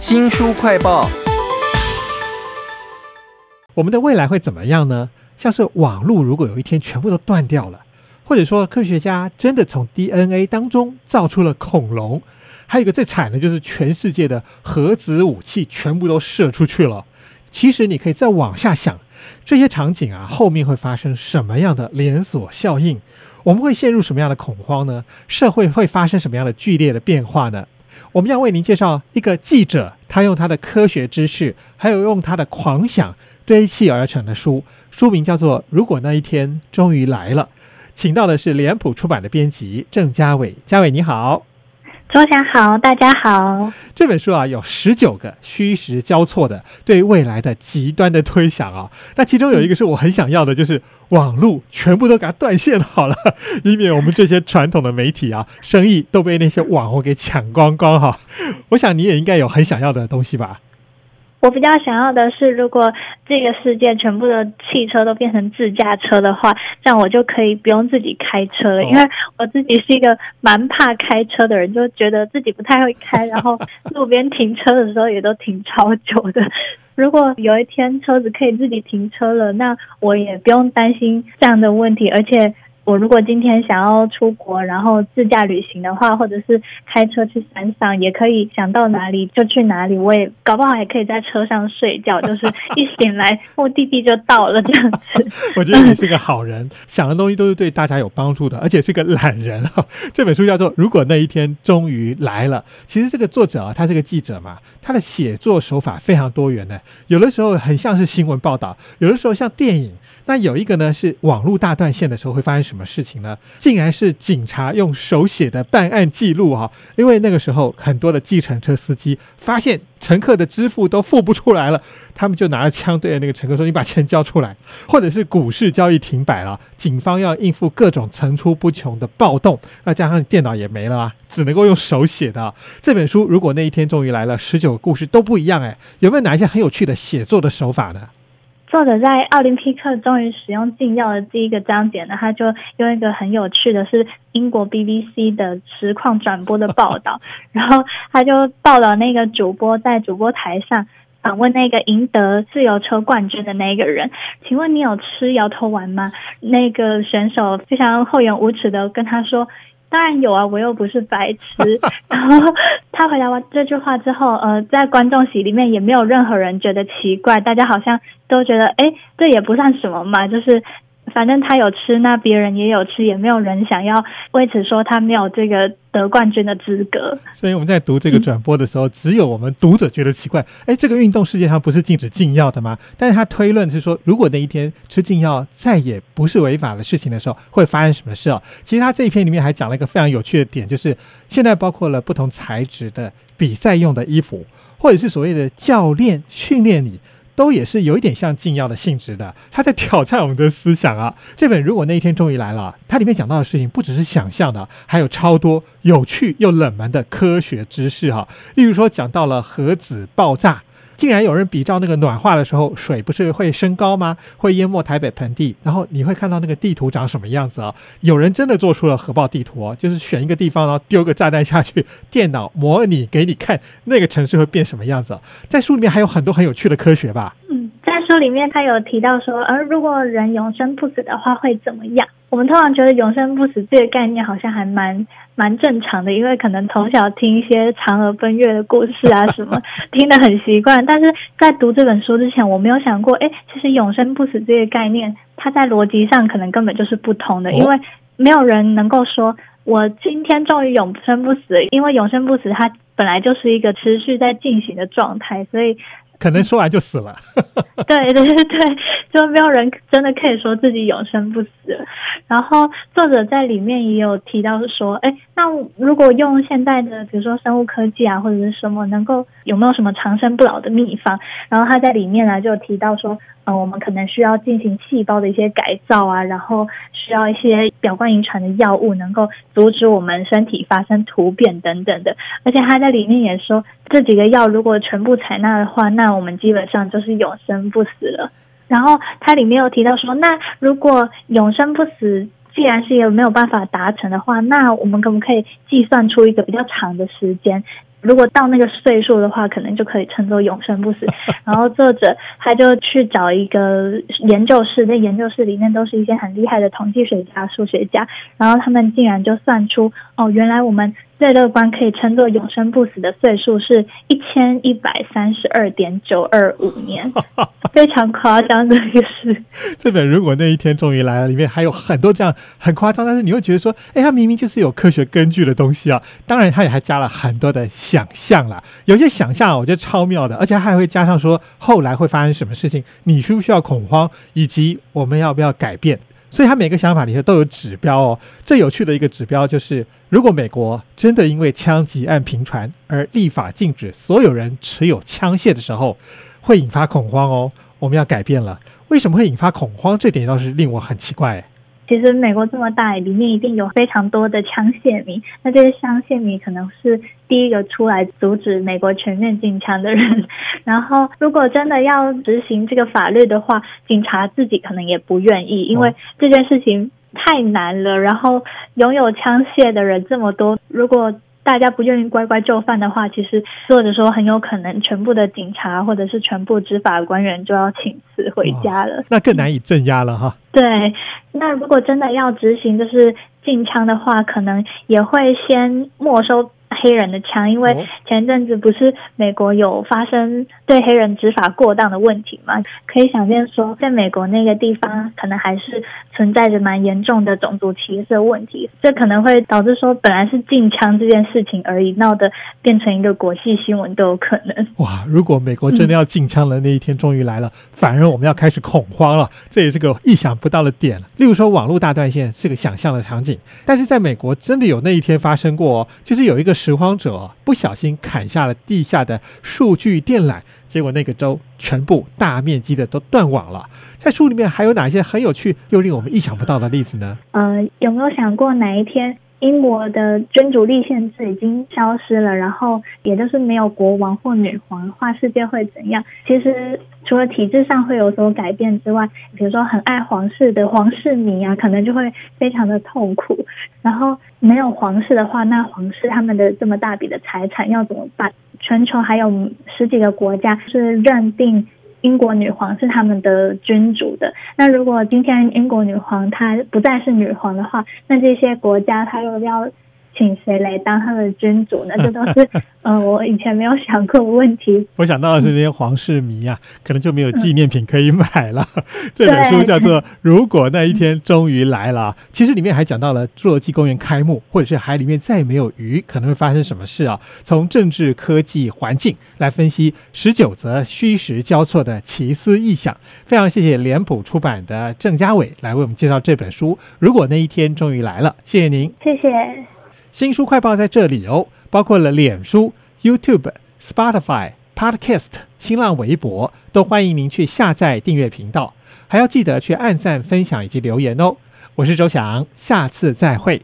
新书快报。我们的未来会怎么样呢？像是网络如果有一天全部都断掉了，或者说科学家真的从 DNA 当中造出了恐龙，还有一个最惨的就是全世界的核子武器全部都射出去了。其实你可以再往下想，这些场景啊后面会发生什么样的连锁效应？我们会陷入什么样的恐慌呢？社会会发生什么样的剧烈的变化呢？我们要为您介绍一个记者，他用他的科学知识，还有用他的狂想。堆砌而成的书，书名叫做《如果那一天终于来了》，请到的是脸谱出版的编辑郑家伟。家伟你好，周翔好，大家好。这本书啊有十九个虚实交错的对未来的极端的推想啊，那其中有一个是我很想要的，就是网络全部都给它断线好了，以免我们这些传统的媒体啊生意都被那些网红给抢光光哈。我想你也应该有很想要的东西吧。我比较想要的是，如果这个世界全部的汽车都变成自驾车的话，这样我就可以不用自己开车了。因为我自己是一个蛮怕开车的人，就觉得自己不太会开，然后路边停车的时候也都停超久的。如果有一天车子可以自己停车了，那我也不用担心这样的问题，而且。我如果今天想要出国，然后自驾旅行的话，或者是开车去山上，也可以想到哪里就去哪里。我也搞不好也可以在车上睡觉，就是一醒来目的地就到了这样子。我觉得你是个好人，想的东西都是对大家有帮助的，而且是个懒人哈。这本书叫做《如果那一天终于来了》。其实这个作者啊，他是个记者嘛，他的写作手法非常多元的，有的时候很像是新闻报道，有的时候像电影。那有一个呢，是网络大断线的时候会发生什么事情呢？竟然是警察用手写的办案记录哈，因为那个时候很多的计程车司机发现乘客的支付都付不出来了，他们就拿着枪对着那个乘客说：“你把钱交出来。”或者是股市交易停摆了，警方要应付各种层出不穷的暴动，那加上电脑也没了啊，只能够用手写的这本书。如果那一天终于来了，十九个故事都不一样哎，有没有哪一些很有趣的写作的手法呢？作者在奥林匹克终于使用禁药的第一个章节呢，他就用一个很有趣的是英国 BBC 的实况转播的报道，然后他就报道那个主播在主播台上访问那个赢得自由车冠军的那个人，请问你有吃摇头丸吗？那个选手非常厚颜无耻的跟他说。当然有啊，我又不是白痴。然后他回答完这句话之后，呃，在观众席里面也没有任何人觉得奇怪，大家好像都觉得，哎，这也不算什么嘛，就是。反正他有吃，那别人也有吃，也没有人想要为此说他没有这个得冠军的资格。所以我们在读这个转播的时候，只有我们读者觉得奇怪。哎，这个运动世界上不是禁止禁药的吗？但是他推论是说，如果那一天吃禁药再也不是违法的事情的时候，会发生什么事哦？其实他这一篇里面还讲了一个非常有趣的点，就是现在包括了不同材质的比赛用的衣服，或者是所谓的教练训练你。都也是有一点像禁药的性质的，它在挑战我们的思想啊。这本如果那一天终于来了，它里面讲到的事情不只是想象的，还有超多有趣又冷门的科学知识哈。例如说讲到了核子爆炸。竟然有人比照那个暖化的时候，水不是会升高吗？会淹没台北盆地，然后你会看到那个地图长什么样子啊？有人真的做出了核爆地图，就是选一个地方，然后丢个炸弹下去，电脑模拟给你看那个城市会变什么样子。在书里面还有很多很有趣的科学吧？里面他有提到说，而如果人永生不死的话会怎么样？我们通常觉得永生不死这个概念好像还蛮蛮正常的，因为可能从小听一些嫦娥奔月的故事啊什么，听得很习惯。但是在读这本书之前，我没有想过，哎，其实永生不死这个概念，它在逻辑上可能根本就是不同的，因为没有人能够说我今天终于永生不死，因为永生不死它本来就是一个持续在进行的状态，所以。可能说完就死了，对对对，就没有人真的可以说自己永生不死。然后作者在里面也有提到说，哎，那如果用现代的，比如说生物科技啊，或者是什么，能够有没有什么长生不老的秘方？然后他在里面呢就提到说。我们可能需要进行细胞的一些改造啊，然后需要一些表观遗传的药物，能够阻止我们身体发生突变等等的。而且他在里面也说，这几个药如果全部采纳的话，那我们基本上就是永生不死了。然后它里面有提到说，那如果永生不死既然是有没有办法达成的话，那我们可不可以计算出一个比较长的时间？如果到那个岁数的话，可能就可以称作永生不死。然后作者他就去找一个研究室，那研究室里面都是一些很厉害的统计学家、数学家，然后他们竟然就算出，哦，原来我们。最乐观可以称作永生不死的岁数是一千一百三十二点九二五年，非常夸张的一个事。这本如果那一天终于来了，里面还有很多这样很夸张，但是你会觉得说，哎，它明明就是有科学根据的东西啊。当然，它也还加了很多的想象啦，有些想象我觉得超妙的，而且还会加上说后来会发生什么事情，你需不需要恐慌，以及我们要不要改变。所以他每个想法里头都有指标哦。最有趣的一个指标就是，如果美国真的因为枪击案频传而立法禁止所有人持有枪械的时候，会引发恐慌哦。我们要改变了，为什么会引发恐慌？这点倒是令我很奇怪。其实美国这么大，里面一定有非常多的枪械迷。那这些枪械迷可能是第一个出来阻止美国全面禁枪的人。然后，如果真的要执行这个法律的话，警察自己可能也不愿意，因为这件事情太难了。然后，拥有枪械的人这么多，如果大家不愿意乖乖就范的话，其实作者说很有可能全部的警察或者是全部执法官员就要请辞回家了，那更难以镇压了哈。对，那如果真的要执行就是禁枪的话，可能也会先没收。黑人的枪，因为前阵子不是美国有发生对黑人执法过当的问题嘛？可以想见说，在美国那个地方，可能还是存在着蛮严重的种族歧视问题，这可能会导致说，本来是禁枪这件事情而已，闹得变成一个国际新闻都有可能。哇！如果美国真的要禁枪了，那一天终于来了，反而我们要开始恐慌了，这也是个意想不到的点。例如说，网络大断线是个想象的场景，但是在美国真的有那一天发生过，就是有一个。拾荒者不小心砍下了地下的数据电缆，结果那个州全部大面积的都断网了。在书里面还有哪些很有趣又令我们意想不到的例子呢？呃，有没有想过哪一天？英国的君主立宪制已经消失了，然后也就是没有国王或女皇的话，世界会怎样？其实除了体制上会有所改变之外，比如说很爱皇室的皇室迷啊，可能就会非常的痛苦。然后没有皇室的话，那皇室他们的这么大笔的财产要怎么办？全球还有十几个国家是认定。英国女皇是他们的君主的。那如果今天英国女皇她不再是女皇的话，那这些国家她又要。请谁来当他的君主呢？这都是嗯，我以前没有想过的问题。我想到的是那些皇室迷啊，可能就没有纪念品可以买了。这本书叫做《如果那一天终于来了》，其实里面还讲到了侏罗纪公园开幕，或者是海里面再没有鱼，可能会发生什么事啊？从政治、科技、环境来分析十九则虚实交错的奇思异想。非常谢谢脸谱出版的郑家伟来为我们介绍这本书。如果那一天终于来了，谢谢您，谢谢。新书快报在这里哦，包括了脸书、YouTube、Spotify、Podcast、新浪微博，都欢迎您去下载订阅频道，还要记得去按赞、分享以及留言哦。我是周翔，下次再会。